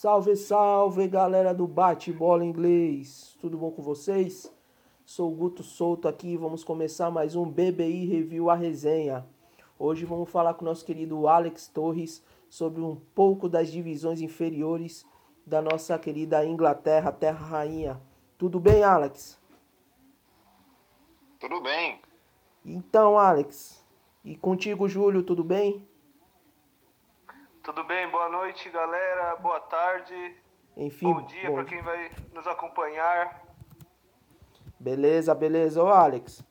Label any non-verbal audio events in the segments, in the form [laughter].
Salve, salve, galera do Bate-Bola Inglês. Tudo bom com vocês? Sou o Guto Souto aqui, vamos começar mais um BBI Review a resenha. Hoje vamos falar com o nosso querido Alex Torres sobre um pouco das divisões inferiores da nossa querida Inglaterra, terra rainha. Tudo bem, Alex? Tudo bem. Então, Alex, e contigo, Júlio, tudo bem? Tudo bem, boa noite, galera. Boa tarde. Enfim, bom dia para quem vai nos acompanhar. Beleza, beleza. Ô, Alex,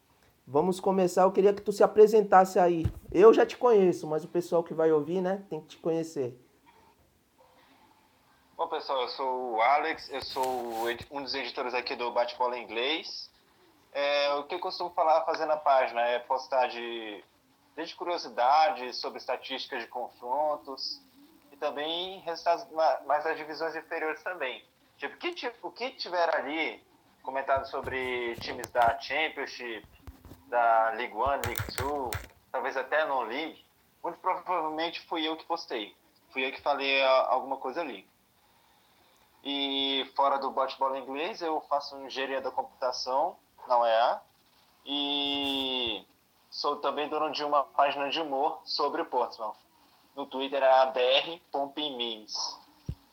vamos começar. Eu queria que tu se apresentasse aí. Eu já te conheço, mas o pessoal que vai ouvir, né, tem que te conhecer. Bom, pessoal, eu sou o Alex, eu sou um dos editores aqui do Bate-Bola Inglês. É, o que eu costumo falar, fazer na página é postar de, desde curiosidades sobre estatísticas de confrontos, também resultados mais das divisões inferiores também. Tipo, que, tipo, o que tiver ali comentado sobre times da Championship, da League One, League Two, talvez até non League, muito provavelmente fui eu que postei. Fui eu que falei alguma coisa ali. E fora do bate-bola inglês, eu faço engenharia da computação na UEA e sou também dono de uma página de humor sobre Portsmouth no Twitter é a br.memes,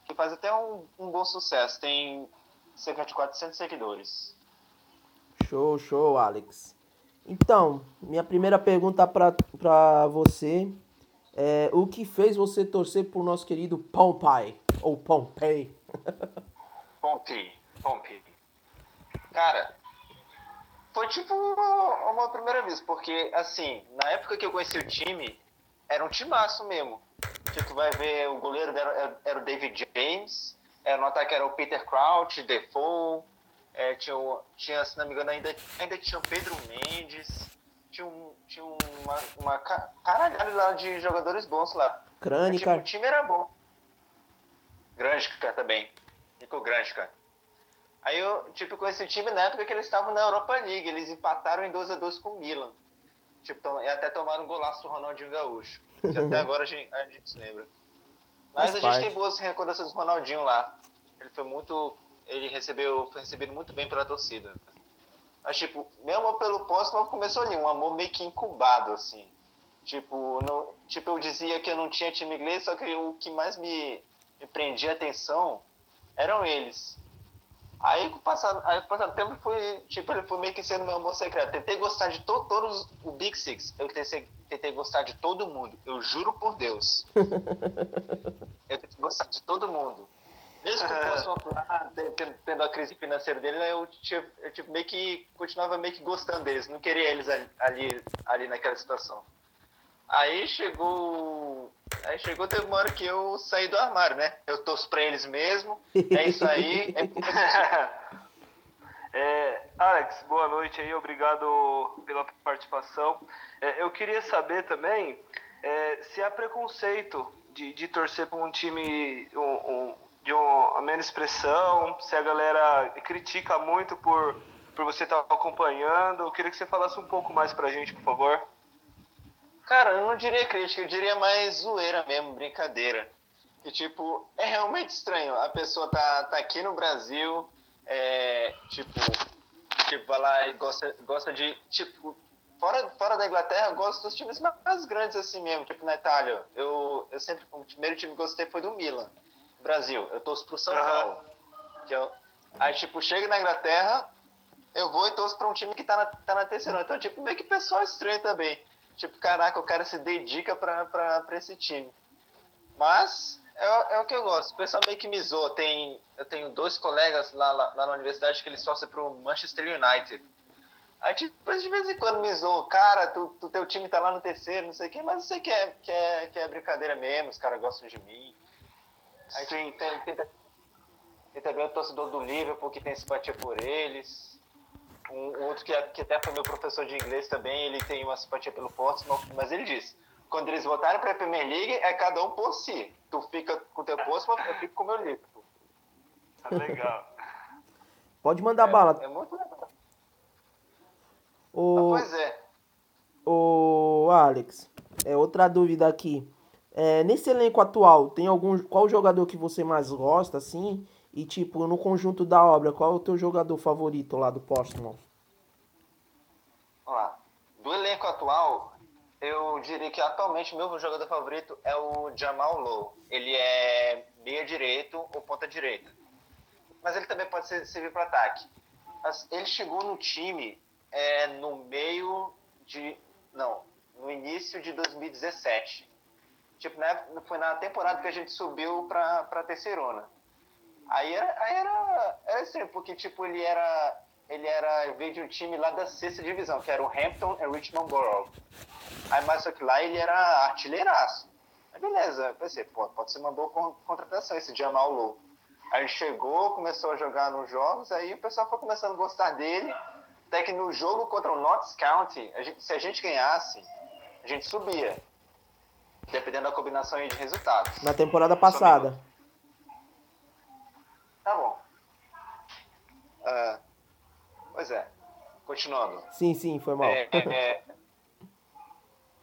que faz até um, um bom sucesso, tem cerca de 400 seguidores. Show, show, Alex. Então, minha primeira pergunta para você é o que fez você torcer por nosso querido Pompey, ou Pompey? [laughs] Pompey, Pompey. Cara, foi tipo uma, uma primeira vez, porque assim, na época que eu conheci o time, era um timaço mesmo. Tipo, tu vai ver o goleiro era, era o David James, era, no ataque era o Peter Crouch, Defoe, é, tinha, tinha, se não me engano, ainda, ainda tinha o Pedro Mendes, tinha, um, tinha uma, uma caralhada lá de jogadores bons lá. Crânica. Tipo, o time era bom. Grândica também. Nico Grândica. Aí eu, tipo, com esse time na época que eles estavam na Europa League, eles empataram em 2 a 2 com o Milan. Tipo, e até tomaram um golaço do Ronaldinho Gaúcho. Que até [laughs] agora a gente, a gente se lembra. Mas Faz a parte. gente tem boas recordações do Ronaldinho lá. Ele foi muito. Ele recebeu, foi recebido muito bem pela torcida. Mas, tipo, meu amor pelo Postman começou ali, um amor meio que incubado, assim. Tipo, não, tipo, eu dizia que eu não tinha time inglês, só que o que mais me, me prendia atenção eram eles. Aí com o passar, aí, com o passar do tempo, fui, tipo, ele foi meio que sendo meu amor secreto. Tentei gostar de to, todos o Big Six. Eu tentei, tentei gostar de todo mundo. Eu juro por Deus. [laughs] eu tentei gostar de todo mundo. Mesmo que fosse uma tendo a crise financeira dele, eu, tipo, eu tipo, meio que continuava meio que gostando deles. Não queria eles ali, ali, ali naquela situação. Aí chegou. Aí chegou, teve uma hora que eu saí do armário, né? Eu torço pra eles mesmo. É isso aí. [laughs] é, Alex, boa noite aí, obrigado pela participação. É, eu queria saber também é, se há preconceito de, de torcer para um time um, um, de uma menos expressão, se a galera critica muito por, por você estar tá acompanhando. Eu queria que você falasse um pouco mais pra gente, por favor. Cara, eu não diria crítica, eu diria mais zoeira mesmo, brincadeira. Que, tipo, é realmente estranho. A pessoa tá, tá aqui no Brasil, é, tipo, tipo, vai lá e gosta, gosta de, tipo, fora, fora da Inglaterra, eu gosto dos times mais grandes assim mesmo, tipo na Itália. Eu, eu sempre, o primeiro time que gostei foi do Milan. Brasil, eu torço pro São Paulo. Que eu, aí, tipo, chego na Inglaterra, eu vou e torço pra um time que tá na, tá na terceira. Então, tipo, meio que pessoal estranho também. Tipo, caraca, o cara se dedica pra, pra, pra esse time. Mas é, é o que eu gosto. O pessoal meio que me zoa. Tem, eu tenho dois colegas lá, lá, lá na universidade que eles torcem pro Manchester United. Aí, tipo, de vez em quando me zoam. Cara, tu, tu, teu time tá lá no terceiro, não sei o quê. Mas eu sei que é, que é, que é brincadeira mesmo. Os caras gostam de mim. Aí Sim. tem, tem, tem também o torcedor do Liverpool que tem simpatia por eles. Um outro que, que até foi meu professor de inglês também, ele tem uma simpatia pelo Portsmouth, mas ele disse, quando eles voltarem para a Premier League, é cada um por si. Tu fica com o teu Portsmouth, eu fico com o meu Liverpool. Tá legal. [laughs] Pode mandar é, bala. É muito legal. O... Ah, pois é. O Alex, é outra dúvida aqui. É, nesse elenco atual, tem algum. Qual jogador que você mais gosta, assim? E, tipo, no conjunto da obra, qual é o teu jogador favorito lá do Portsmouth? Vamos lá. Do elenco atual, eu diria que atualmente meu jogador favorito é o Jamal Lowe. Ele é meia direito ou ponta direita. Mas ele também pode servir para ataque. Ele chegou no time é, no meio de. Não, no início de 2017. Tipo, né, foi na temporada que a gente subiu pra, pra Terceirona. Aí era, aí era, era assim, porque tipo, ele era. Ele era, veio de um time lá da sexta divisão, que era o Hampton e Richmond Borough. Aí, mas só que lá ele era artilheiraço. Aí beleza, pensei, pô, pode ser uma boa contratação esse Jamal Lowe. Aí ele chegou, começou a jogar nos jogos, aí o pessoal foi começando a gostar dele. Até que no jogo contra o Notts County, a gente, se a gente ganhasse, a gente subia. Dependendo da combinação de resultados. Na temporada passada. Tá bom. Uh, pois é. Continuando. Sim, sim, foi mal. É, [laughs] é,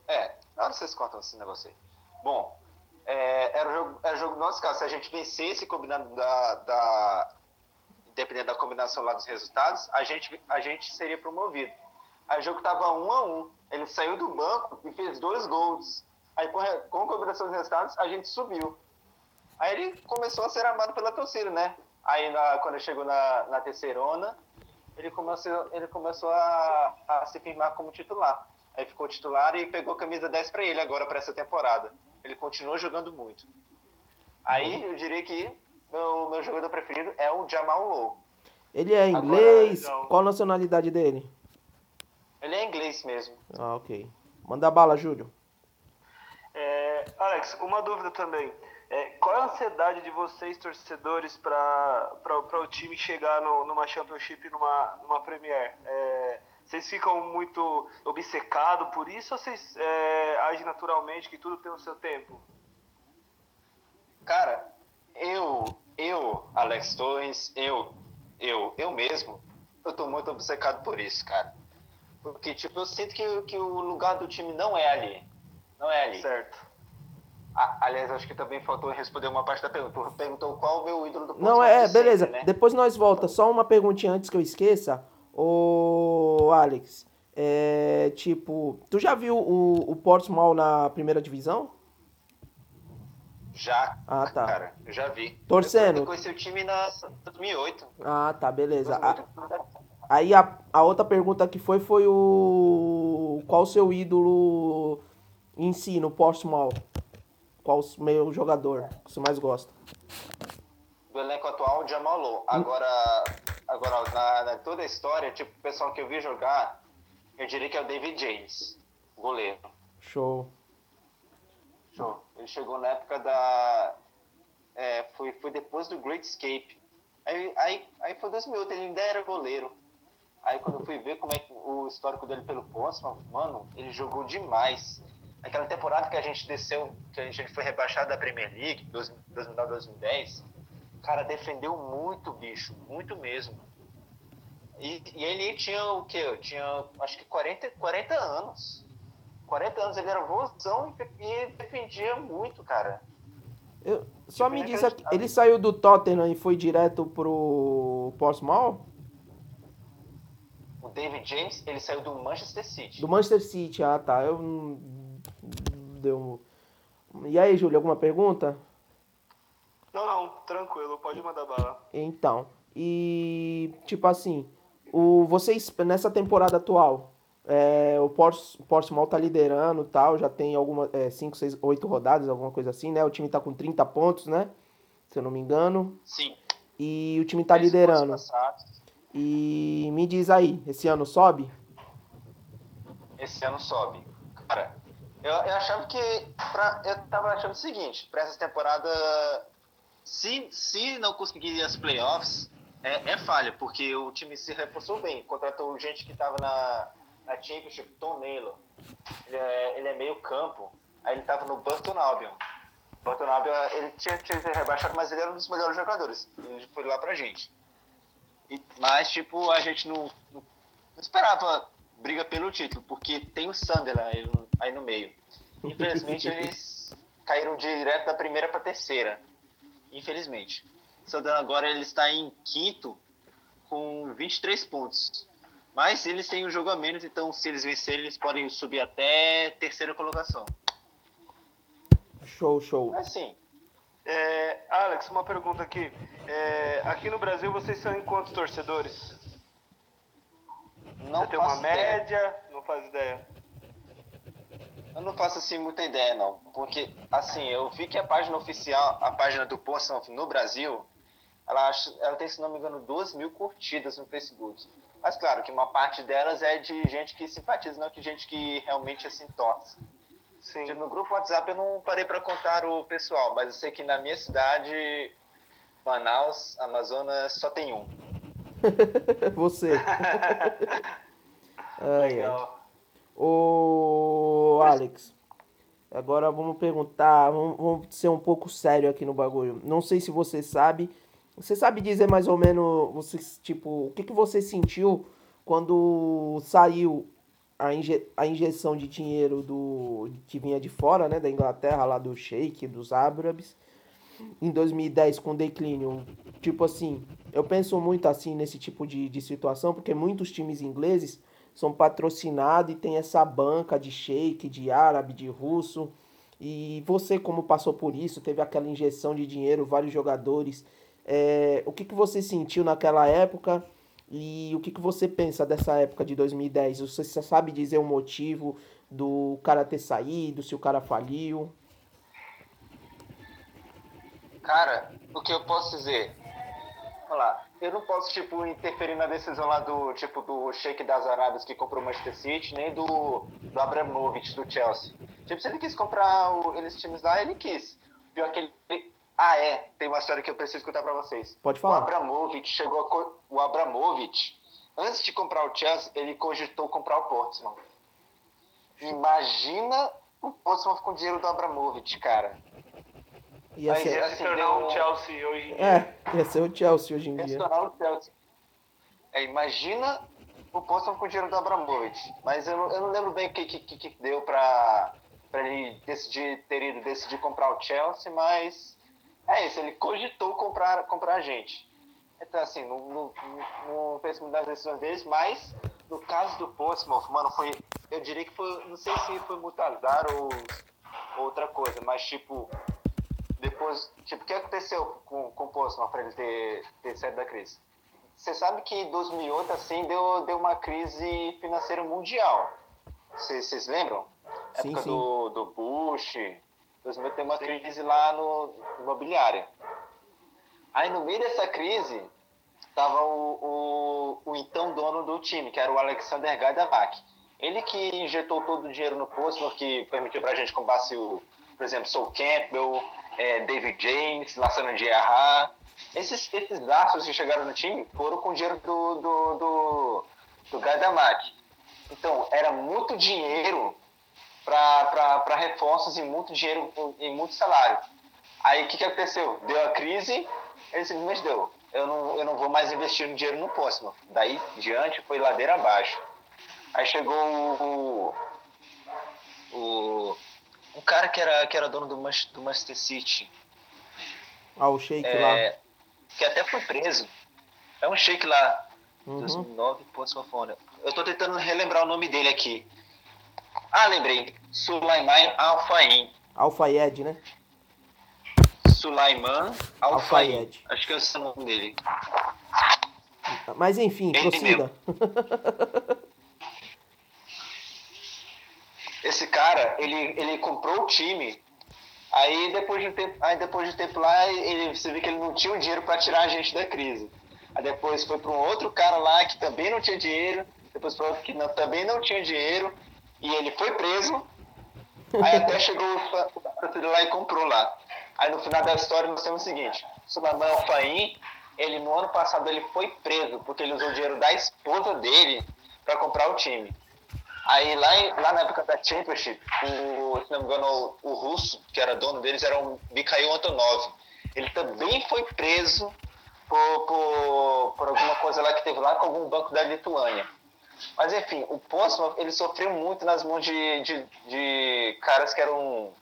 é, na hora vocês contam esse negócio aí. Bom, é, era o jogo, era o jogo do nosso caso. Se a gente vencesse combinando da, da. Dependendo da combinação lá dos resultados, a gente, a gente seria promovido. Aí o jogo tava um a um. Ele saiu do banco e fez dois gols. Aí com, com a combinação dos resultados, a gente subiu. Aí ele começou a ser amado pela torcida, né? Aí na, quando ele chegou na, na terceirona, ele começou, ele começou a, a se firmar como titular. Aí ficou titular e pegou camisa 10 para ele agora para essa temporada. Ele continuou jogando muito. Aí eu diria que meu, meu jogador preferido é o Jamal Lowe. Ele é inglês? Agora, Qual a nacionalidade dele? Ele é inglês mesmo. Ah, ok. Manda bala, Júlio. É, Alex, uma dúvida também. É, qual é a ansiedade de vocês, torcedores, para o time chegar no, numa Championship, numa, numa Premier? É, vocês ficam muito obcecados por isso ou vocês é, agem naturalmente, que tudo tem o seu tempo? Cara, eu, eu, Alex Torres, eu, eu, eu mesmo, eu tô muito obcecado por isso, cara. Porque, tipo, eu sinto que, que o lugar do time não é ali. Não é ali. Certo. Ah, aliás, acho que também faltou responder uma parte da pergunta. Perguntou qual o meu ídolo do Não, é, beleza. Sempre, né? Depois nós volta. Só uma perguntinha antes que eu esqueça. Ô, Alex, é, tipo, tu já viu o, o Portsmouth na primeira divisão? Já, ah, tá. cara, eu já vi. Torcendo. Eu conheci o time na 2008. Ah, tá, beleza. A, aí a, a outra pergunta que foi foi o qual o seu ídolo em si no Portsmouth? Qual o meu jogador que você mais gosta? Do elenco atual, Jamal Lowe. Agora, agora na, na, toda a história, tipo, o pessoal que eu vi jogar, eu diria que é o David James, goleiro. Show. Show. Ele chegou na época da. É, foi, foi depois do Great Escape. Aí, aí, aí foi 2008, ele ainda era goleiro. Aí quando eu fui ver como é que, o histórico dele pelo Portsmouth, mano, ele jogou demais. Aquela temporada que a gente desceu, que a gente foi rebaixado da Premier League, 2009, 2010, o cara defendeu muito, bicho, muito mesmo. E, e ele tinha o quê? Tinha acho que 40, 40 anos. 40 anos, ele era vozão e, e defendia muito, cara. Eu, só me diz aqui, ele saiu do Tottenham e foi direto pro Portsmouth? O David James, ele saiu do Manchester City. Do Manchester City, ah tá. Eu deu. E aí, Júlio, alguma pergunta? Não, não, tranquilo, pode mandar bala. Então, e tipo assim, o vocês nessa temporada atual, é, o Portsmouth tá liderando tal, já tem alguma 5, 6, 8 rodadas, alguma coisa assim, né? O time tá com 30 pontos, né? Se eu não me engano. Sim. E o time tá liderando. E me diz aí, esse ano sobe? Esse ano sobe. Cara, eu, eu achava que. Pra, eu tava achando o seguinte, pra essa temporada, se, se não conseguir as playoffs, é, é falha, porque o time se reforçou bem. Contratou gente que tava na, na Championship, Tom Naylor. Ele é, ele é meio campo. Aí ele tava no Burton Albion. Burton Albion, ele tinha, tinha rebaixado, mas ele era um dos melhores jogadores. Ele foi lá pra gente. E, mas, tipo, a gente não, não, não esperava briga pelo título, porque tem o Sunderland aí, aí no meio. Infelizmente eles caíram direto da primeira para terceira, infelizmente. Southampton agora ele está em quinto com 23 pontos. Mas eles têm um jogo a menos, então se eles vencerem, eles podem subir até terceira colocação. Show, show. Assim, É, Alex, uma pergunta aqui. É, aqui no Brasil vocês são em quantos torcedores? não Você tem uma ideia. média? Não faz ideia. Eu não faço assim muita ideia, não. Porque, assim, eu vi que a página oficial, a página do Portsmouth no Brasil, ela, acha- ela tem, se não me engano, 2 mil curtidas no Facebook. Mas, claro, que uma parte delas é de gente que simpatiza, não que gente que realmente, assim, torce. Sim. No grupo WhatsApp eu não parei para contar o pessoal, mas eu sei que na minha cidade, Manaus, Amazonas, só tem um. [laughs] Você. [laughs] Legal. Ô, Alex, agora vamos perguntar, vamos, vamos ser um pouco sério aqui no bagulho. Não sei se você sabe, você sabe dizer mais ou menos, você, tipo, o que, que você sentiu quando saiu a, inje, a injeção de dinheiro do que vinha de fora, né, da Inglaterra, lá do Sheik, dos Árabes, em 2010 com declínio? Tipo assim, eu penso muito assim nesse tipo de, de situação, porque muitos times ingleses são patrocinados e tem essa banca de sheik, de árabe, de russo. E você, como passou por isso, teve aquela injeção de dinheiro, vários jogadores. é, o que, que você sentiu naquela época e o que, que você pensa dessa época de 2010? Você sabe dizer o motivo do cara ter saído, se o cara faliu? Cara, o que eu posso dizer? Vamos lá. Eu não posso, tipo, interferir na decisão lá do, tipo, do Sheik das Arábias que comprou o Manchester City, nem do, do Abramovich do Chelsea. Tipo, se ele quis comprar o, eles times lá, ele quis. Pior que ele... Ah, é. Tem uma história que eu preciso contar pra vocês. Pode O falar. Abramovich chegou co- O Abramovich, antes de comprar o Chelsea, ele cogitou comprar o Portsmouth. Imagina o Portsmouth com o dinheiro do Abramovich, cara. Ia ser, Ia se tornar um Chelsea hoje em dia. é, ia ser o Chelsea hoje em Ia se dia. tornar o Chelsea. É, imagina o Portsmouth com o dinheiro do Abramovich. Mas eu, não- eu não lembro bem o que, que, que- deu pra ele decidir, ter ido decidir comprar o Chelsea, mas é isso, ele cogitou comprar, comprar a gente. Então, assim, não, não, não fez muito das decisões deles, mas no caso do Portsmouth, mano, foi. Eu diria que foi. Não sei se foi muito azar ou outra coisa, mas tipo. Depois. Tipo, o que aconteceu com, com o Portsmouth pra ele ter, ter saído da crise? Você sabe que em 2008, assim, deu, deu uma crise financeira mundial. Vocês lembram? Sim, Época sim. Do, do Bush. 2008 tem uma crise lá no imobiliária. Aí no meio dessa crise, tava o, o, o então dono do time, que era o Alexander Gaidamak. Ele que injetou todo o dinheiro no Portsmouth, que permitiu pra gente comprar, o, por exemplo, Sol Campbell, eh, David James, Lassana Diarra. Esses, esses astros que chegaram no time foram com dinheiro do, do, do, do. Então, era muito dinheiro para reforços e muito dinheiro e muito salário. Aí o que, que aconteceu? Deu a crise, ele simplesmente deu. Eu não, eu não vou mais investir no dinheiro no próximo. Daí diante foi ladeira abaixo. Aí chegou o. o um cara que era, que era dono do, Manch- do Manchester City, Ah, o Sheik é, que até foi preso. É um shake lá, lá. Uhum. 2009, Portsmouth. Eu tô tentando relembrar o nome dele aqui. Ah, lembrei. Sulaiman Al-Faim. Al-Fayed, né? Sulaiman. Al-Fayed. Acho que é o nome dele. Mas enfim, Ele. [laughs] Esse cara, ele, ele comprou o time. Aí depois de um tempo, aí depois de um tempo lá, ele, você vê que ele não tinha o dinheiro para tirar a gente da crise. Aí depois foi para um outro cara lá que também não tinha dinheiro. Depois outro que não- também não tinha dinheiro. E ele foi preso. Aí até chegou o patrocínio lá e comprou lá. Aí no final da história nós temos o seguinte: Sulaiman Al-Faim, ele no ano passado ele foi preso porque ele usou o dinheiro da esposa dele para comprar o time. Aí lá, em- lá na época da Championship, o, se não me engano, o, o russo, que era dono deles, era um Mikhail Antonov. Ele também foi preso por, por, por alguma coisa lá que teve lá com algum banco da Lituânia. Mas enfim, o Portsmouth, ele sofreu muito nas mãos de, de, de caras que eram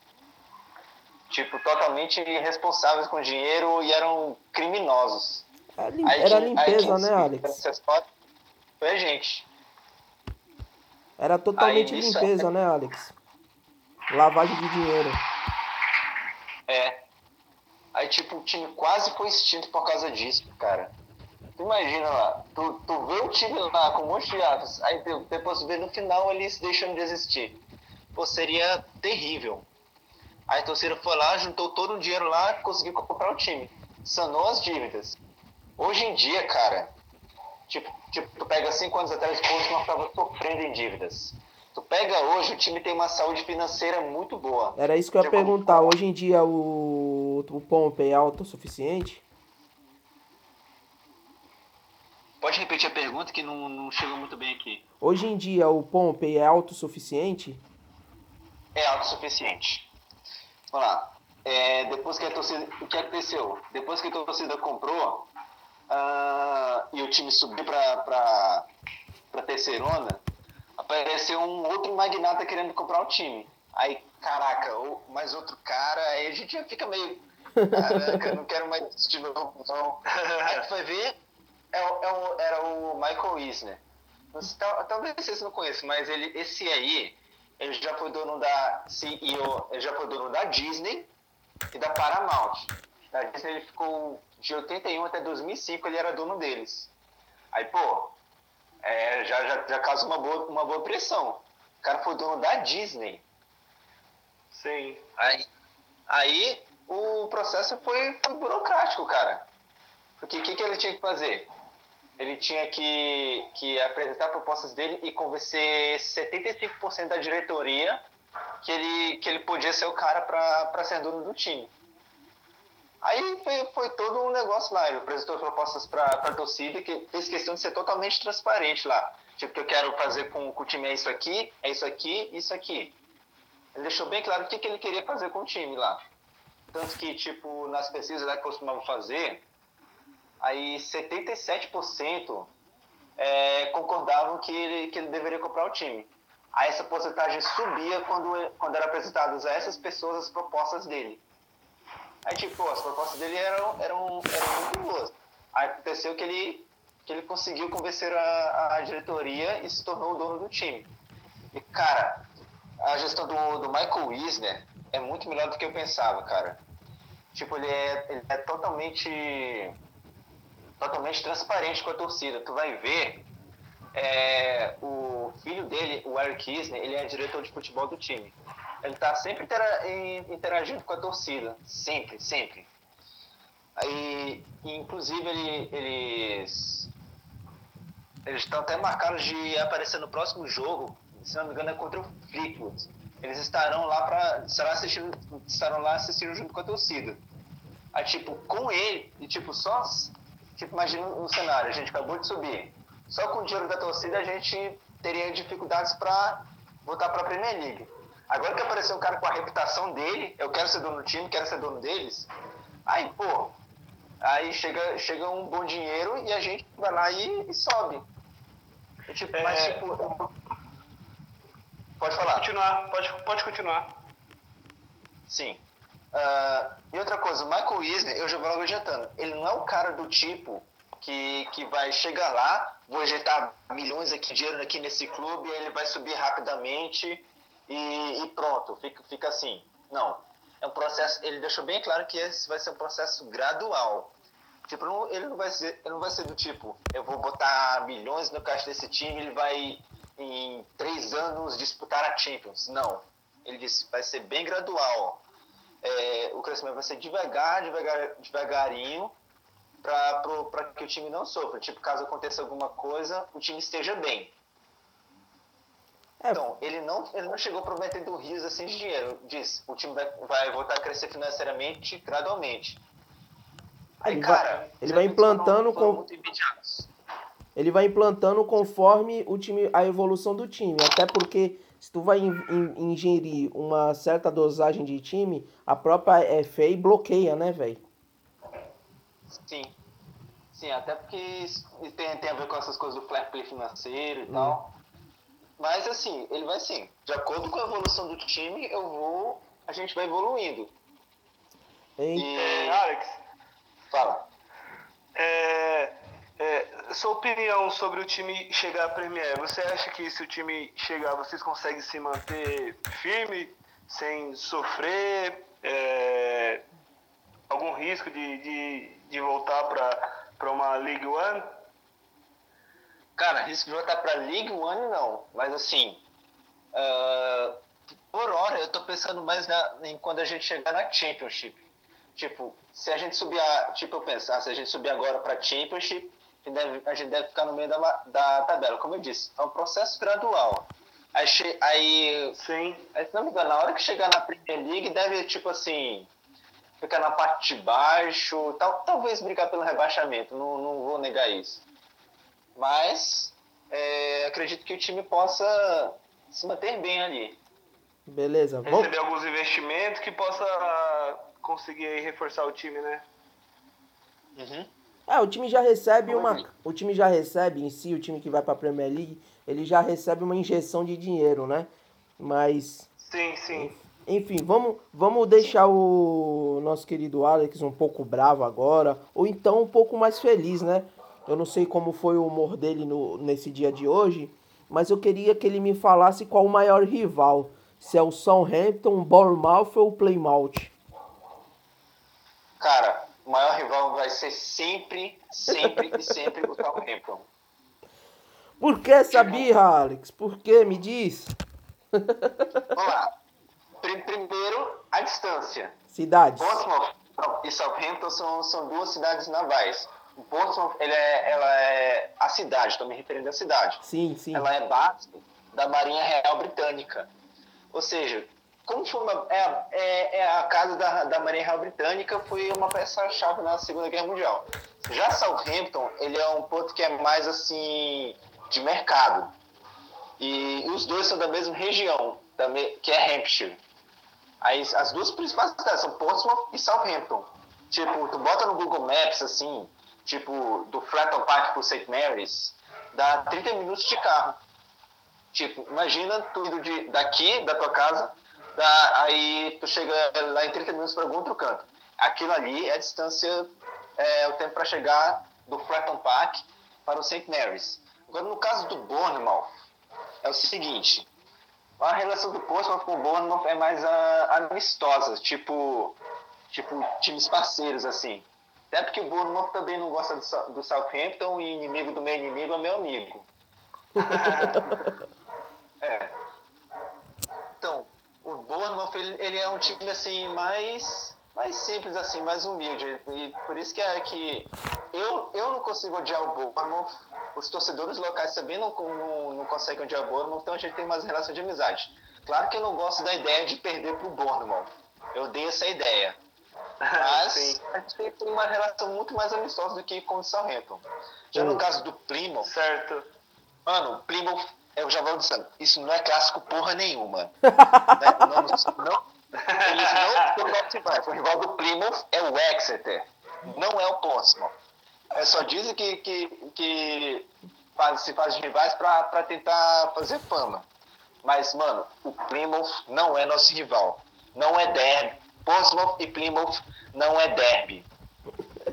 tipo, totalmente responsáveis com dinheiro e eram criminosos. Era, lim aí, era limpeza, aí, né, Alex? Foi a gente. Era totalmente aí, limpeza, é... né, Alex? Lavagem de dinheiro. É. Aí, tipo, o time quase foi extinto por causa disso, cara. Tu imagina lá, tu, tu vê o time lá com um monte de atos, aí depois vê no final eles deixando de existir. Pô, seria terrível. Aí a torcida foi lá, juntou todo o dinheiro lá, conseguiu comprar o time. Sanou as dívidas. Hoje em dia, cara, tipo, tipo tu pega cinco anos atrás, o Porto não estava sofrendo em dívidas. Tu pega hoje, o time tem uma saúde financeira muito boa. Era isso que eu ia perguntar. Hoje em dia o, o Pompey é autossuficiente? Pode repetir a pergunta que não, não chegou muito bem aqui. Hoje em dia o Pompey é autossuficiente? É autossuficiente. Vamos lá. É, depois que a torcida. O que aconteceu? Depois que a torcida comprou uh, e o time subiu para a terceirona, apareceu um outro magnata querendo comprar o time. Aí, caraca, mais outro cara, aí a gente já fica meio. Caraca, não quero mais esse time não. Aí vai ver, é, é, era o Michael Eisner. Talvez vocês não conheçam, mas ele, esse aí, ele já foi dono da CEO, ele já foi dono da Disney e da Paramount. Da Disney ele ficou de 81 até 2005, ele era dono deles. Aí, pô, é, já, já, já causa uma boa, uma boa pressão. O cara foi dono da Disney. Sim. Aí, aí o processo foi, foi burocrático, cara. Porque o que, que ele tinha que fazer? Ele tinha que, que apresentar propostas dele e convencer 75% da diretoria que ele, que ele podia ser o cara para ser dono do time. Aí foi, foi, todo um negócio lá. Ele apresentou propostas para a torcida que fez questão de ser totalmente transparente lá. Tipo, que eu quero fazer com, com, o time é isso aqui, é isso aqui, isso aqui. Ele deixou bem claro o que, que ele queria fazer com o time lá. Tanto que, tipo, nas pesquisas lá que costumavam fazer, aí 77% é, concordavam que ele, que ele deveria comprar o time. Aí essa porcentagem subia quando, quando eram apresentadas a essas pessoas as propostas dele. Aí, tipo, as propostas dele eram, eram, eram muito boas. Aí aconteceu que ele, que ele conseguiu convencer a, a diretoria e se tornou o dono do time. E, cara, a gestão do, do Michael Wisner é muito melhor do que eu pensava, cara. Tipo, ele é, ele é totalmente totalmente transparente com a torcida. Tu vai ver é, o filho dele, o Eric Kisner, ele é diretor de futebol do time. Ele está sempre interagindo com a torcida, sempre, sempre. Aí, inclusive, ele, eles eles estão até marcados de aparecer no próximo jogo, se não me engano é contra o Fleetwood. Eles estarão lá para estarão lá assistindo junto com a torcida. Aí, tipo, com ele, e tipo, só Tipo, imagina um cenário, a gente acabou de subir. Só com o dinheiro da torcida a gente teria dificuldades para voltar para a Premier League. Agora que apareceu um cara com a reputação dele, eu quero ser dono do time, quero ser dono deles. Aí, pô, aí chega, chega um bom dinheiro e a gente vai lá e, e sobe. E, tipo, é... Mas, tipo, pode falar. Pode continuar, pode, pode continuar. Sim. Uh, e outra coisa, o Michael Eisner, eu já vou logo adiantando, ele não é o cara do tipo que, que vai chegar lá, vou injetar milhões aqui, dinheiro aqui nesse clube, ele vai subir rapidamente e, e, pronto, fica, fica assim. Não. É um processo, ele deixou bem claro que esse vai ser um processo gradual. Tipo, não, ele, não vai ser, ele não vai ser do tipo, eu vou botar milhões no caixa desse time, ele vai em três anos disputar a Champions. Não. Ele disse, vai ser bem gradual é, o crescimento vai ser devagar, devagar devagarinho, para que o time não sofra. Tipo, caso aconteça alguma coisa, o time esteja bem. É. Então, ele não, ele não chegou prometendo rios assim de dinheiro. Diz, o time vai, vai voltar a crescer financeiramente gradualmente. Aí, ele cara, vai, ele vai implantando com ele vai implantando conforme o time a evolução do time, até porque se tu vai in, in, ingerir uma certa dosagem de time, a própria FA bloqueia, né, velho? Sim. Sim, até porque tem, tem a ver com essas coisas do fair play financeiro e hum. tal. Mas assim, ele vai assim, de acordo com a evolução do time, eu vou. A gente vai evoluindo. E... É, Alex. Fala. É, é, sua opinião sobre o time chegar à Premier, você acha que se o time chegar, vocês conseguem se manter firme, sem sofrer é, algum risco de, de, de voltar para uma League One? Cara, risco de voltar para League One não, mas assim, uh, por hora eu tô pensando mais na, em quando a gente chegar na Championship. Tipo, se a gente subir, a, tipo eu pensar, se a gente subir agora para Championship, deve, a gente deve ficar no meio da, da tabela. Como eu disse, é um processo gradual. Aí, aí, Sim. aí, se não me engano, na hora que chegar na Premier League, deve, tipo assim, ficar na parte de baixo, tal, talvez brigar pelo rebaixamento, não, não vou negar isso. Mas é, acredito que o time possa se manter bem ali. Beleza. Receber alguns investimentos que possa conseguir reforçar o time, né? Uhum. É, o time já recebe uma. O time já recebe em si, o time que vai para a Premier League, ele já recebe uma injeção de dinheiro, né? Mas. Sim, sim. Enfim, vamos, vamos deixar o nosso querido Alex um pouco bravo agora, ou então um pouco mais feliz, né? Eu não sei como foi o humor dele no, nesse dia de hoje, mas eu queria que ele me falasse qual o maior rival. Se é o Southampton, Bournemouth ou o Plymouth. Cara, o maior rival vai ser sempre, sempre e sempre o Southampton. Por que essa birra, Alex? Por que? Me diz. Vamos lá. Primeiro, a distância. Cidades. Portsmouth e Southampton são, são duas cidades navais. Portsmouth, é, ela é a cidade, estou me referindo à cidade. Sim, sim. Ela é base da Marinha Real Britânica. Ou seja, como foi uma, é, é, é, a casa da, da Marinha Real Britânica foi uma peça-chave na Segunda Guerra Mundial. Já Southampton, ele é um ponto que é mais assim de mercado. E, e os dois são da mesma região, da me, que é Hampshire. Aí, as duas principais cidades são Portsmouth e Southampton. Tipo, tu bota no Google Maps, assim, tipo, do Fratton Park pro St. Mary's, dá 30 minutos de carro. Tipo, imagina tu indo de, daqui, da tua casa, da, aí tu chega lá em 30 minutos para algum outro canto. Aquilo ali é a distância, é o tempo para chegar do Fratton Park para o St. Mary's. Agora, no caso do Bournemouth, é o seguinte, a relação do Portsmouth com o Bournemouth é mais a, amistosa, tipo, tipo times parceiros, assim. Até porque o Bournemouth também não gosta do, do Southampton e inimigo do meu inimigo é meu amigo. [laughs] é. Então, o Bournemouth, ele, ele, é um time, assim, mais, mais simples, assim, mais humilde. E por isso que é que eu, eu não consigo odiar o Bournemouth. Os torcedores locais também não, não, não conseguem odiar o Bournemouth, então a gente tem mais relação de amizade. Claro que eu não gosto da ideia de perder pro Bournemouth. Eu odeio essa ideia. Mas a gente tem uma relação muito mais amistosa do que com o Southampton. Já no caso do Plymouth... Certo. Mano, Plymouth eu já vou dizendo, isso não é clássico porra nenhuma. [laughs] né? não, não, eles não são rivais. O rival do Plymouth é o Exeter, não é o Portsmouth. É só dizem que, que, que faz, se faz rivais para tentar fazer fama. Mas, mano, o Plymouth não é nosso rival. Não é derby. Portsmouth e Plymouth não é derby.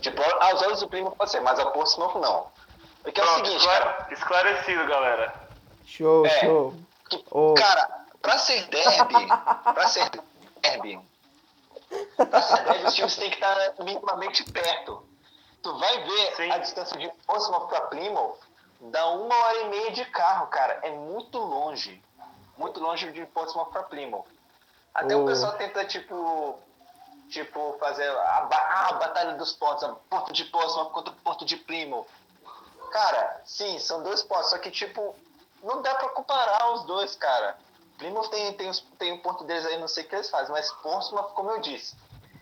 Tipo, aos olhos do Plymouth pode ser, mas ao Portsmouth não. Porque Pronto, é o seguinte, cara. Esclarecido, galera. Show, é, show. Oh. Cara, pra ser derby, pra ser derby, pra ser derby, os times têm que estar minimamente perto. Tu vai ver Sim. a distância de Portsmouth pra Plymouth, dá uma hora e meia de carro, cara. É muito longe. Muito longe de Portsmouth pra Plymouth. Até oh. o pessoal tenta, tipo, tipo, fazer a, a, a Batalha dos Portos, a Porto de Portsmouth contra o Porto de Plymouth. Cara, sim, são dois portos, só que, tipo, não dá para comparar os dois, cara. Plymouth tem, tem, tem um ponto deles aí, não sei o que eles fazem, mas Portsmouth, como eu disse,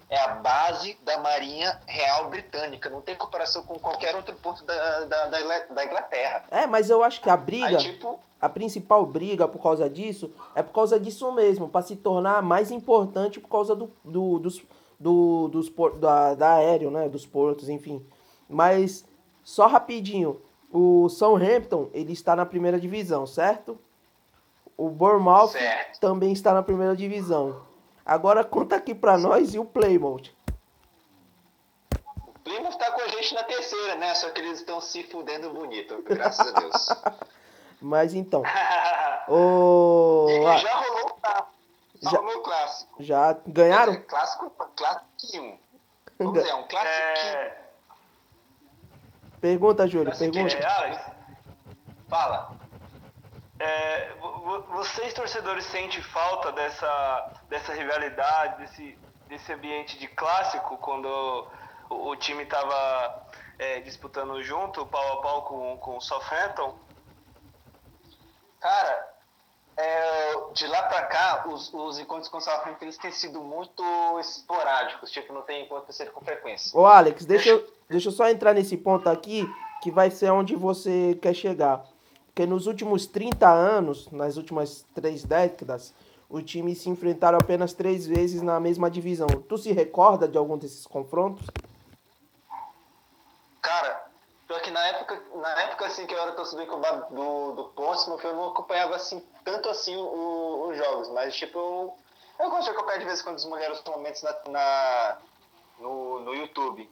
é a base da Marinha Real Britânica. Não tem comparação com qualquer outro porto da, da, da Inglaterra. É, mas eu acho que a briga, aí, tipo... a principal briga por causa disso, é por causa disso mesmo, para se tornar mais importante por causa do, do dos, do, dos, da, da aéreo, né, dos portos, enfim. Mas, só rapidinho, o Southampton, ele está na primeira divisão, certo? O Bournemouth certo. também está na primeira divisão. Agora conta aqui para nós e o Plymouth. Plymouth tá com a gente na terceira, né? Só que eles estão se fudendo bonito, graças a Deus. [laughs] Mas então. [laughs] o... Já rolou o clássico. Já, Já- rolou o clássico. Já ganharam? Clássico, clássico. Vamos dizer, é um clássico. É, Pergunta, Júlio, Assim, pergunta. é, Alex, Fala. é, vo- vo- vocês torcedores sentem falta dessa, dessa rivalidade, desse, desse ambiente de clássico, quando o, o time estava disputando junto, pau a pau com, com o Southampton? Cara, é, de lá pra cá, os, os encontros com o Southampton eles têm sido muito esporádicos, tipo, não tem encontro ser com frequência. Ô, Alex, deixa eu, deixa eu só entrar nesse ponto aqui, que vai ser onde você quer chegar. Porque nos últimos 30 anos, nas últimas três décadas, o time se enfrentaram apenas três vezes na mesma divisão. Tu se recorda de algum desses confrontos? Cara, pior que na época, na assim, que eu era torcedor incubado do, do Portsmouth, eu não acompanhava assim, tanto assim o- os jogos, mas tipo, eu, eu gosto de acompanhar de vez em quando os mulheres momentos na, na- no, no YouTube.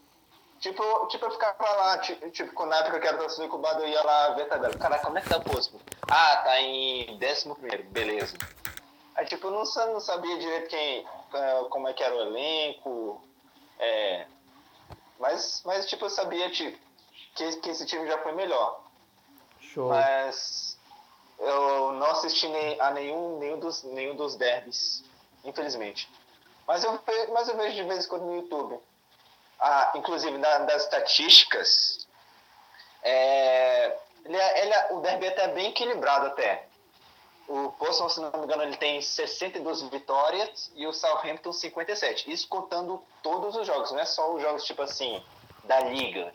Tipo, tipo, eu ficava lá, tipo, tipo, na época que era torcedor incubado, eu ia lá ver a tabela. Caraca, como é que tá o Portsmouth? Ah, tá em 11 primeiro, beleza. Aí, tipo, eu não, não sabia direito quem, como é que era o elenco, é, mas, mas tipo, eu sabia tipo, que esse time já foi melhor. Show. Mas eu não assisti nem, a nenhum, nenhum, dos, nenhum dos derbys, infelizmente. Mas eu, mas eu vejo de vez em quando no YouTube. Ah, inclusive, na- das estatísticas, é, ele é- ele é- o derby é até bem equilibrado até. O Portsmouth, se não me engano, ele tem 62 vitórias e o Southampton 57. Isso contando todos os jogos, não é só os jogos tipo assim, da liga.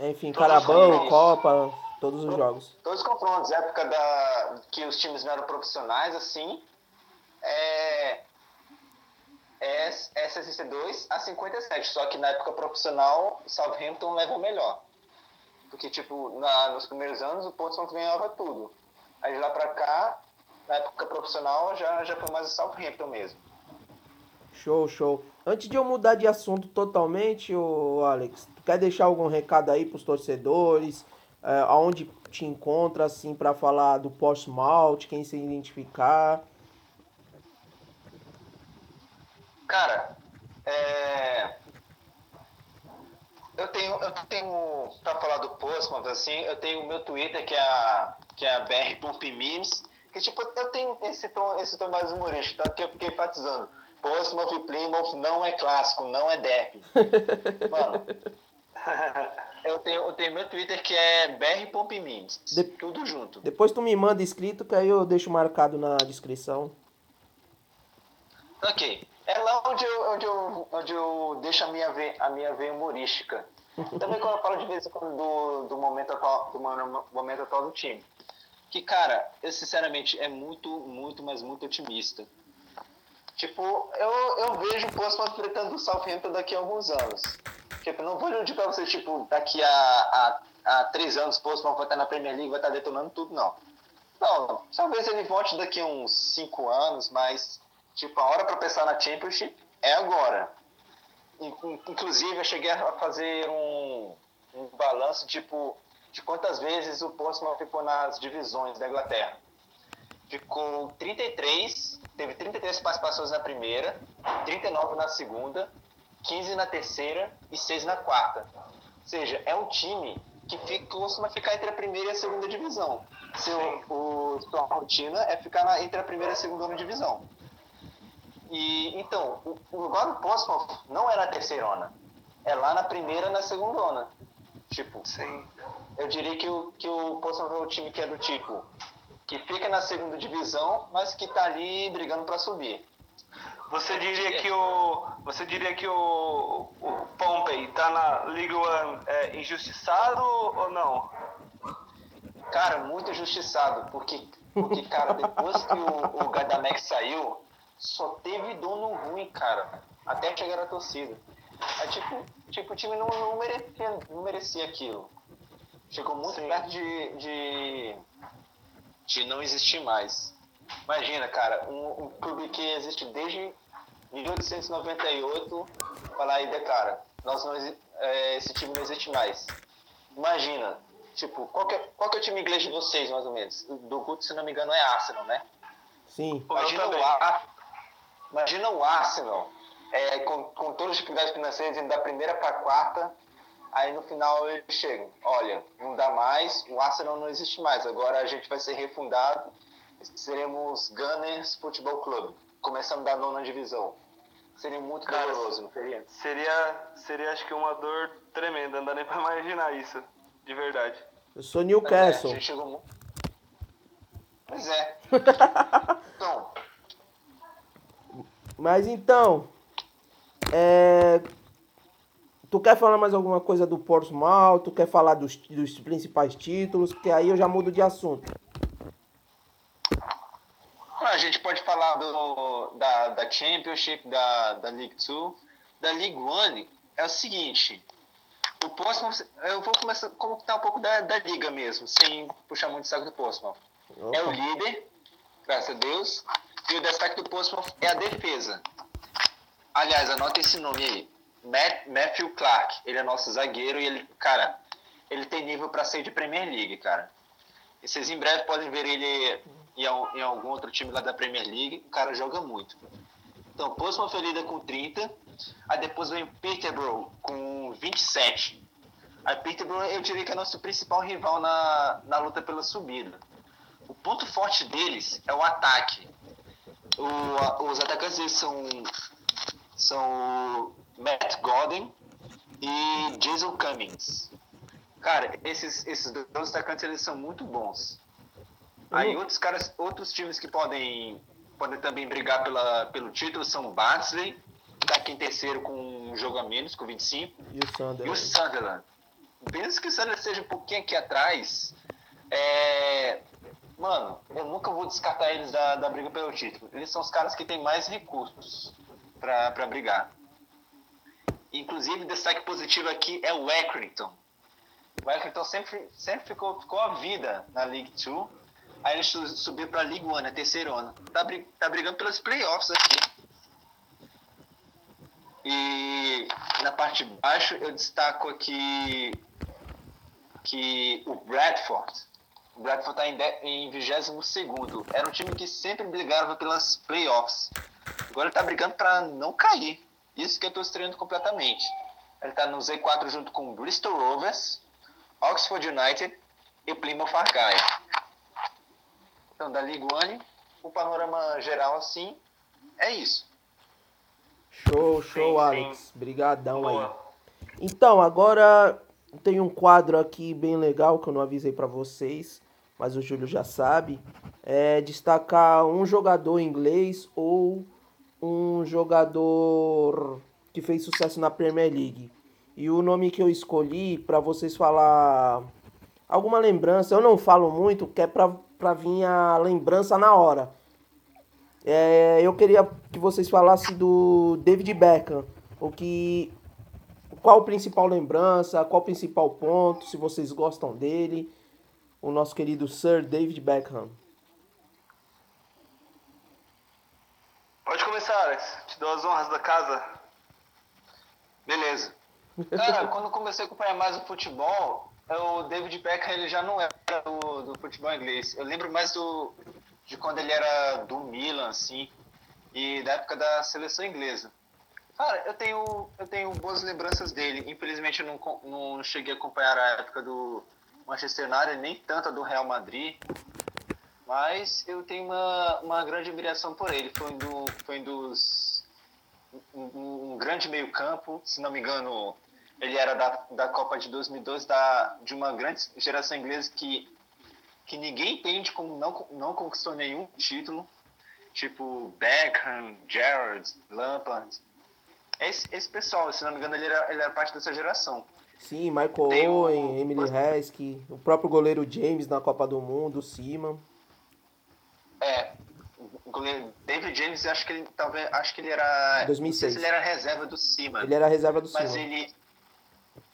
Enfim, Carabão, Copa, todos os jogos. Todos os confrontos, época da, que os times não eram profissionais, assim, é, é, é 62 a 57. Só que na época profissional, o Southampton leva o melhor. Porque, tipo, na, nos primeiros anos, o Portsmouth ganhava tudo. Aí de lá pra cá, na época profissional, já, já foi mais o Southampton mesmo. Show, show. Antes de eu mudar de assunto totalmente, ô Alex, tu quer deixar algum recado aí pros torcedores? É, aonde te encontra, assim, pra falar do Portsmouth, quem se identificar? Cara, é... eu tenho, eu tenho, pra falar do Postman, assim, eu tenho o meu Twitter, que é a, que é a BR Pump Memes, que tipo, eu tenho esse tom, esse tom mais humorístico, tá? que eu fiquei enfatizando. Postman e Plymouth não é clássico, não é derby. [laughs] Mano, [laughs] eu tenho, eu tenho meu Twitter que é BR Pump Memes, De- tudo junto. Depois tu me manda escrito, que aí eu deixo marcado na descrição. Ok. É lá onde eu, onde eu, onde eu deixo a minha, veia, a minha veia humorística. Também quando eu falo de vez em quando do, do, momento, atual, do mo- momento atual do time. Que, cara, eu sinceramente é muito, muito, mas muito otimista. Tipo, eu, eu vejo o Postman enfrentando o Southampton daqui a alguns anos. Tipo, não vou iludir pra você, tipo, daqui a, a, a três anos o Postman vai estar na Premier League, vai estar detonando tudo, não. Não, talvez ele volte daqui a uns cinco anos, mas, tipo, a hora pra pensar na Championship é agora. In- in- Inclusive, eu cheguei a fazer um, um balanço, tipo, de quantas vezes o Portsmouth ficou nas divisões da Inglaterra. Ficou 33, teve 33 participações na primeira, 39 na segunda, 15 na terceira e 6 na quarta. Ou seja, é um time que fica, costuma ficar entre a primeira e a segunda divisão. Seu, o, sua rotina é ficar na- entre a primeira e a segunda divisão. E então, o, o lugar do Portsmouth não é na terceirona, é lá na primeira e na segundona. Tipo, Sim. eu diria que o, que o Portsmouth é o time que é do tipo, que fica na segunda divisão, mas que tá ali brigando para subir. Você diria que o. Você diria que o, o Pompey tá na League One é, injustiçado ou não? Cara, muito injustiçado, porque, porque cara, depois que o, o Gadamex saiu, só teve dono ruim, cara, até chegar a torcida. Aí, tipo, tipo, o time não, não, merecia, não merecia aquilo. Chegou muito Sim. perto de, de, de não existir mais. Imagina, cara, um, um clube que existe desde 1898, falar aí, declara, nós não, é, esse time não existe mais. Imagina, tipo, qual que, é, qual que é o time inglês de vocês, mais ou menos? Do Guto, se não me engano, é Arsenal, né? Sim. Imagina o, Ar, imagina o Arsenal é, com, com todas as dificuldades financeiras indo da primeira para a quarta, aí no final eles chegam, olha, não dá mais, o Arsenal não existe mais, agora a gente vai ser refundado, seremos Gunners Futebol Clube, começando da nona divisão. Seria muito Cara, doloroso, não seria? Seria, seria acho que uma dor tremenda, não dá nem pra imaginar isso, de verdade. Eu sou Newcastle. É, chegou... Pois é. [laughs] então. Mas então, é... Tu quer falar mais alguma coisa do Portsmouth? Tu quer falar dos, dos principais títulos? Porque aí eu já mudo de assunto. A gente pode falar do, da, da Championship, da, da League 2. Da League 1 é o seguinte. O Portsmouth, eu vou começar a comentar um pouco da, da liga mesmo, sem puxar muito o saco do Portsmouth. Opa. É o líder, graças a Deus. E o destaque do Portsmouth é a defesa. Aliás, anota esse nome aí. Matt, Matthew Clark. Ele é nosso zagueiro e ele, cara, ele tem nível para ser de Premier League, cara. E vocês em breve podem ver ele em, em algum outro time lá da Premier League. O cara joga muito. Então, Portsmouth líder com 30. Aí depois vem Peterborough com 27. A Peterborough eu diria que é nosso principal rival na, na luta pela subida. O ponto forte deles é o ataque. O, os atacantes deles são são Matt Godden e Jason Cummings. Cara, esses, esses dois atacantes eles são muito bons. Aí uhum. outros caras, outros times que podem, podem também brigar pela, pelo título são o Barnsley, que tá aqui em terceiro com um jogo a menos, com 25. E o Sunderland. E o Sunderland. Penso que o Sunderland seja um pouquinho aqui atrás. É... Mano, eu nunca vou descartar eles da, da briga pelo título. Eles são os caras que têm mais recursos para brigar. Inclusive, destaque positivo aqui é o Accrington. O Accrington sempre, sempre ficou, ficou a vida na League 2. Aí ele subiu para a League 1, é terceiro ano. Tá, tá brigando pelos playoffs aqui. E na parte de baixo eu destaco aqui que o Bradford. O Bradford está em, em 22 Era um time que sempre brigava pelas playoffs. Agora ele tá brigando para não cair. Isso que eu tô estreando completamente. Ele tá no Z4 junto com Bristol Rovers, Oxford United e Plymouth Argyle. Então, da League One, o panorama geral assim é isso. Show, show, sim, Alex. Sim. Brigadão Boa. aí. Então, agora tem um quadro aqui bem legal que eu não avisei para vocês, mas o Júlio já sabe. É destacar um jogador inglês ou um jogador que fez sucesso na Premier League. E o nome que eu escolhi para vocês falar alguma lembrança, eu não falo muito, que é para vir a lembrança na hora. É, eu queria que vocês falassem do David Beckham, o que qual a principal lembrança, qual o principal ponto, se vocês gostam dele, o nosso querido Sir David Beckham. Alex. Te dou as honras da casa. Beleza. Cara, [laughs] quando comecei a acompanhar mais o futebol, o David Beckham ele já não era do, do futebol inglês. Eu lembro mais do, de quando ele era do Milan, assim, e da época da seleção inglesa. Cara, eu tenho, eu tenho boas lembranças dele. Infelizmente eu não, não cheguei a acompanhar a época do Manchester United, nem tanto a do Real Madrid. Mas eu tenho uma, uma grande admiração por ele. Foi um, do, foi um dos. Um, um grande meio-campo, se não me engano, ele era da, da Copa de 2012, da, de uma grande geração inglesa que, que ninguém entende como não, não conquistou nenhum título. Tipo Beckham, Gerrard, Lampard. Esse, esse pessoal, se não me engano, ele era, ele era parte dessa geração. Sim, Michael Tem Owen, um... Emily Heskey, o próprio goleiro James na Copa do Mundo, Seaman. É. David James, acho que ele talvez, acho que ele era, 2006. não sei se ele era reserva do Cima. Ele era reserva do mas ele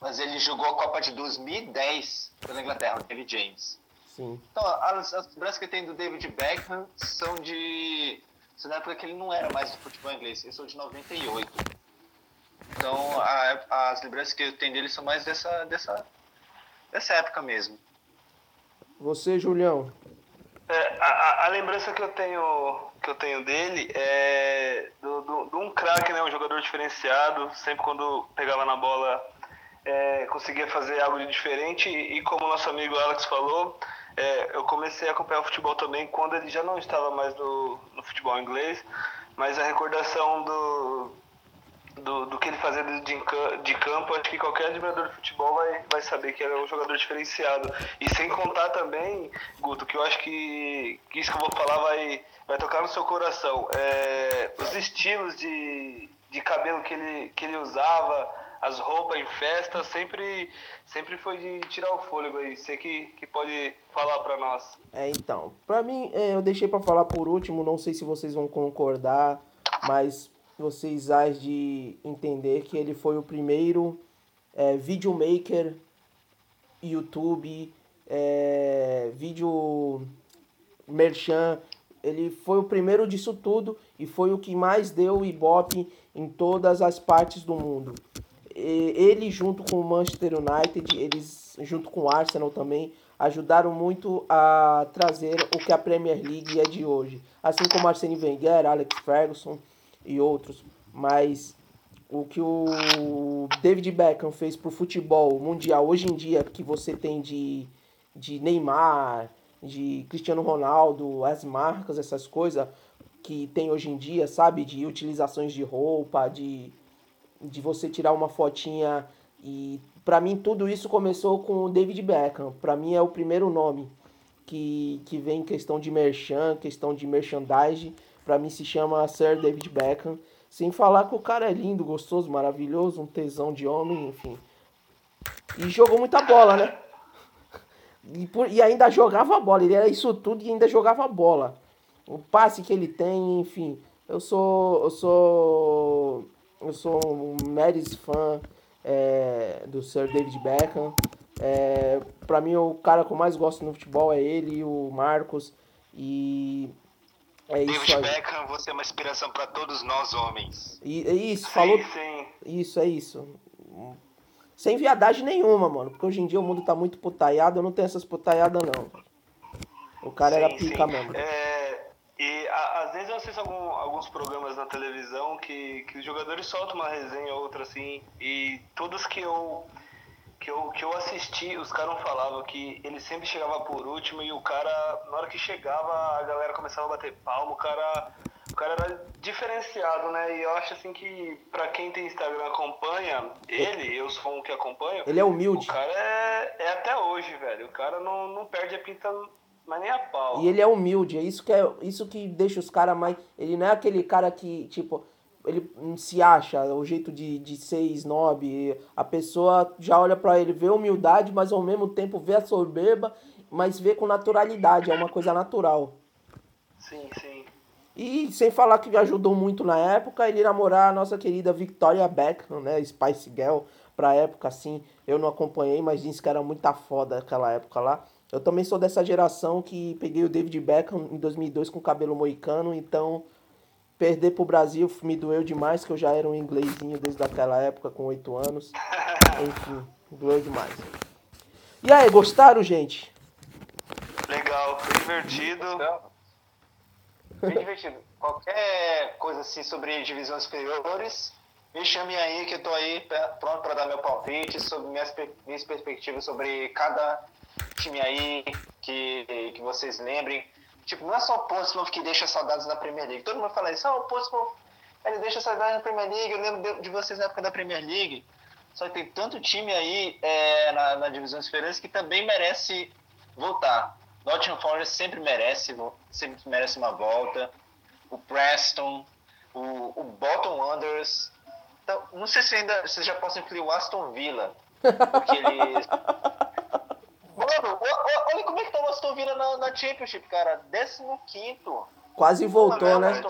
mas ele jogou a Copa de 2010 pela Inglaterra, David James. Sim. Então, as, as lembranças que tem do David Beckham são de são da época que ele não era mais do futebol inglês. Eu sou de 98. Então, a, as lembranças que eu tenho dele são mais dessa, dessa, dessa época mesmo. Você, Julião? É, a, a, lembrança que eu tenho que eu tenho dele é do, do, de um craque, né, um jogador diferenciado. Sempre quando pegava na bola é, conseguia fazer algo de diferente. E, como nosso amigo Alex falou, é, eu comecei a acompanhar o futebol também quando ele já não estava mais no, no futebol inglês. Mas a recordação do, do, do que ele fazia de, de campo, acho que qualquer admirador de futebol vai, vai saber que era um jogador diferenciado. E sem contar também, Guto, que eu acho que, que isso que eu vou falar vai, vai tocar no seu coração. É, os estilos de, de cabelo que ele, que ele usava, as roupas em festa, sempre, sempre foi de tirar o fôlego aí. Você que, que pode falar para nós. É, então, para mim, é, eu deixei para falar por último, não sei se vocês vão concordar, mas vocês há de entender que ele foi o primeiro é, videomaker, YouTube, é, vídeo merchan, ele foi o primeiro disso tudo e foi o que mais deu ibope em todas as partes do mundo. E, ele junto com o Manchester United, eles junto com o Arsenal também, ajudaram muito a trazer o que a Premier League é de hoje. Assim como Arsene Wenger, Alex Ferguson, e outros, mas o que o David Beckham fez pro futebol mundial hoje em dia, que você tem de, de Neymar, de Cristiano Ronaldo, as marcas, essas coisas que tem hoje em dia, sabe? De utilizações de roupa, de, de você tirar uma fotinha. E para mim tudo isso começou com o David Beckham. Para mim é o primeiro nome que, que vem questão de merchan, questão de merchandising Pra mim se chama Sir David Beckham. Sem falar que o cara é lindo, gostoso, maravilhoso, um tesão de homem, enfim. E jogou muita bola, né? E, por, e ainda jogava bola. Ele era isso tudo e ainda jogava bola. O passe que ele tem, enfim. Eu sou. Eu sou. Eu sou um Maris fã é, do Sir David Beckham. É, pra mim, o cara que eu mais gosto no futebol é ele o Marcos. E é David isso Beckham, você é uma inspiração para todos nós homens. E, é isso, falou. Sim, sim. Isso, é isso. Sem viadagem nenhuma, mano. Porque hoje em dia o mundo tá muito putaiado, eu não tenho essas putaiadas, não. O cara sim, era pica sim. mesmo. É, e a, às vezes eu assisto algum, alguns programas na televisão que, que os jogadores soltam uma resenha ou outra assim. E todos que eu que eu, que eu assisti, os caras falavam que ele sempre chegava por último e o cara, na hora que chegava, a galera começava a bater palma, o cara, o cara era diferenciado, né? E eu acho assim que pra quem tem Instagram acompanha, ele, eu sou um que acompanho. Ele é humilde. O cara é, é até hoje, velho. O cara não, não perde a pinta mas nem a pau. E ele é humilde, é isso que, é, isso que deixa os caras mais. Ele não é aquele cara que, tipo, ele se acha, o jeito de, de ser snob, a pessoa já olha para ele, vê humildade, mas ao mesmo tempo vê a soberba, mas vê com naturalidade, é uma coisa natural. Sim, sim. E sem falar que ajudou muito na época ele namorar a nossa querida Victoria Beckham, né, Spice Girl, pra época assim, eu não acompanhei, mas disse que era muita foda aquela época lá. Eu também sou dessa geração que peguei o David Beckham em 2002 com cabelo moicano, então Perder pro Brasil me doeu demais, que eu já era um inglesinho desde aquela época, com oito anos. [laughs] Enfim, doeu demais. E aí, gostaram, gente? Legal, foi divertido. Bem divertido. Qualquer coisa assim sobre divisões superiores, me chame aí que eu tô aí pronto para dar meu palpite sobre minhas, minhas perspectivas sobre cada time aí que, que vocês lembrem. Tipo, não é só o Portsmouth que deixa saudades na Premier League. Todo mundo fala isso, ah, o Portsmouth, ele deixa saudades na Premier League, eu lembro de vocês na época da Premier League. Só que tem tanto time aí é, na, na divisão superior que também merece voltar. Nottingham Forest sempre merece, sempre merece uma volta. O Preston, o, o Bolton Wanderers. Então, não sei se ainda vocês já possam incluir o Aston Villa. Porque eles [laughs] olha como é que tá o Aston Villa na, na Championship, cara. 15. Quase voltou, né?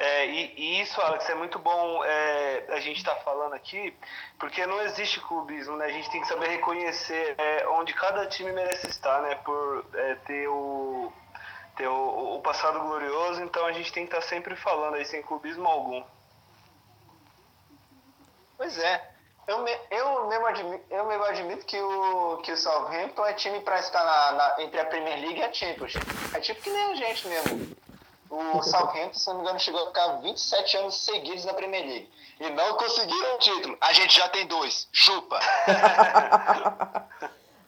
É, e, e, isso, Alex, é muito bom é, a gente estar tá falando aqui, porque não existe clubismo, né? A gente tem que saber reconhecer é, onde cada time merece estar, né? Por é, ter, o, ter o, o, passado glorioso, então a gente tem que estar tá sempre falando aí, sem clubismo algum. Pois é. Eu, me, eu, mesmo admito, eu mesmo admito que o, que o Southampton é time para estar na, na, entre a Premier League e a Champions. É tipo que nem a gente mesmo. O Southampton, se não me engano, chegou a ficar 27 anos seguidos na Premier League. E não conseguiram o título. A gente já tem dois. Chupa! [laughs]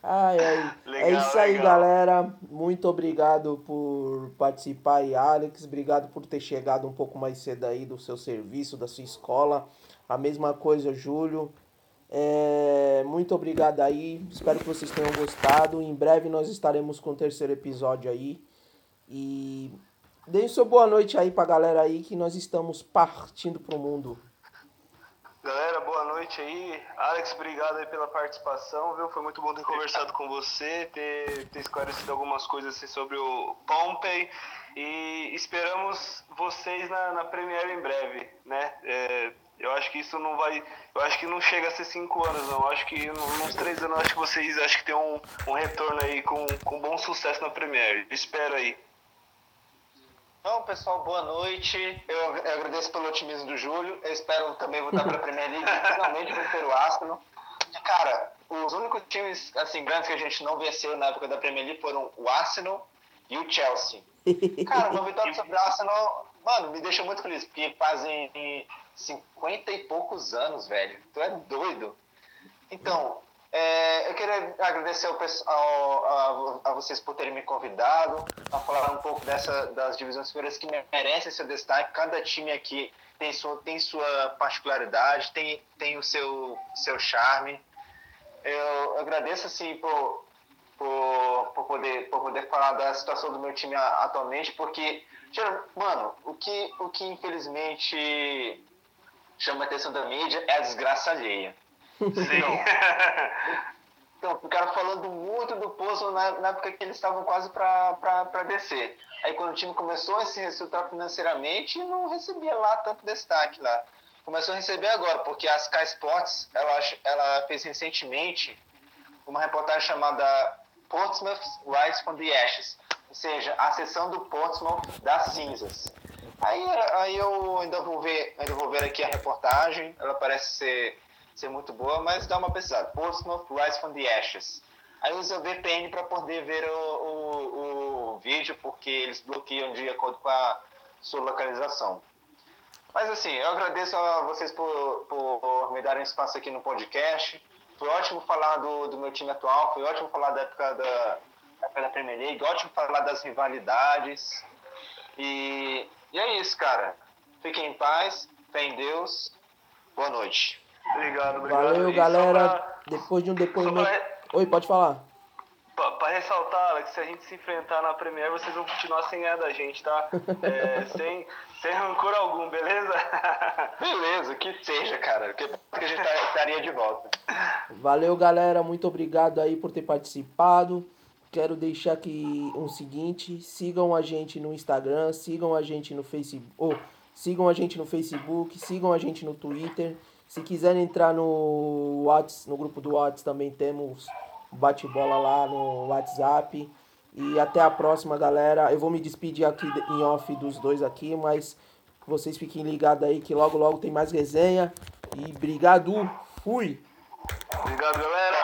ai, ai. Legal, é isso aí, legal. galera. Muito obrigado por participar aí, Alex. Obrigado por ter chegado um pouco mais cedo aí do seu serviço, da sua escola. A mesma coisa, Júlio. É, muito obrigado aí. Espero que vocês tenham gostado. Em breve nós estaremos com o terceiro episódio aí. E deem sua boa noite aí pra galera aí que nós estamos partindo pro mundo. Galera, boa noite aí. Alex, obrigado aí pela participação, viu? Foi muito bom ter conversado com você, ter, ter esclarecido algumas coisas assim, sobre o Pompey. E esperamos vocês na, na Premiere em breve, né? É, eu acho que isso não vai. Eu acho que não chega a ser cinco anos, não. Eu acho que nos três anos acho que vocês acho que tem um, um retorno aí com, com bom sucesso na Premiere. Espero aí. Então, pessoal, boa noite. Eu, eu agradeço pelo otimismo do Júlio. Eu espero também voltar para a Premier League [laughs] e finalmente vencer o Arsenal. Cara, os únicos times assim grandes que a gente não venceu na época da Premier League foram o Arsenal e o Chelsea. [laughs] Cara, uma vitória sobre o Arsenal, mano, me deixa muito feliz, porque fazem 50 e poucos anos, velho. Tu é doido. Então, é, eu queria agradecer ao, ao, a, a, vocês por terem me convidado a falar um pouco dessa, das divisões superiores que merecem seu destaque. Cada time aqui tem sua, tem sua particularidade, tem, tem o seu, seu charme. Eu agradeço assim por, por, por, poder, por poder falar da situação do meu time atualmente, porque, mano, o que, o que infelizmente chama a atenção da mídia é a desgraça alheia. Sim. Então, [laughs] ficaram falando muito do Poço na, na época que eles estavam quase para descer. Aí quando o time começou a se resultar financeiramente, não recebia lá tanto destaque lá. Começou a receber agora, porque a Sky Sports, ela, ela fez recentemente uma reportagem chamada Portsmouth Rise from the Ashes, ou seja, a seção do Portsmouth das cinzas. Aí, aí eu ainda vou ver, ainda vou ver aqui a reportagem, ela parece ser, ser muito boa, mas dá uma pesquisada. Portsmouth Rise from the Ashes. Aí usa o VPN para poder ver o, o, o, vídeo, porque eles bloqueiam de acordo com a sua localização. Mas assim, eu agradeço a vocês por, por me darem espaço aqui no podcast. Foi ótimo falar do, do meu time atual, foi ótimo falar da época da, da, Premier League, ótimo falar das rivalidades. E e é isso, cara. Fiquem em paz, fé em Deus. Boa noite. Obrigado, obrigado. Valeu, e galera. Pra... Depois de um depoimento. Pra... Oi, pode falar. Para ressaltar, Alex, se a gente se enfrentar na Premiere, vocês vão continuar sem ganhar da gente, tá? [laughs] É, sem, sem rancor algum, beleza? [laughs] Beleza, que seja, cara. Que, que a gente tá, estaria de volta. Valeu, galera. Muito obrigado aí por ter participado quero deixar aqui um seguinte, sigam a gente no Instagram, sigam a gente no Facebook, oh, sigam a gente no Facebook, sigam a gente no Twitter. Se quiserem entrar no WhatsApp, no grupo do WhatsApp também temos bate-bola lá no WhatsApp. E até a próxima, galera. Eu vou me despedir aqui em off dos dois aqui, mas vocês fiquem ligados aí que logo logo tem mais resenha. E obrigado. Fui. Obrigado, galera.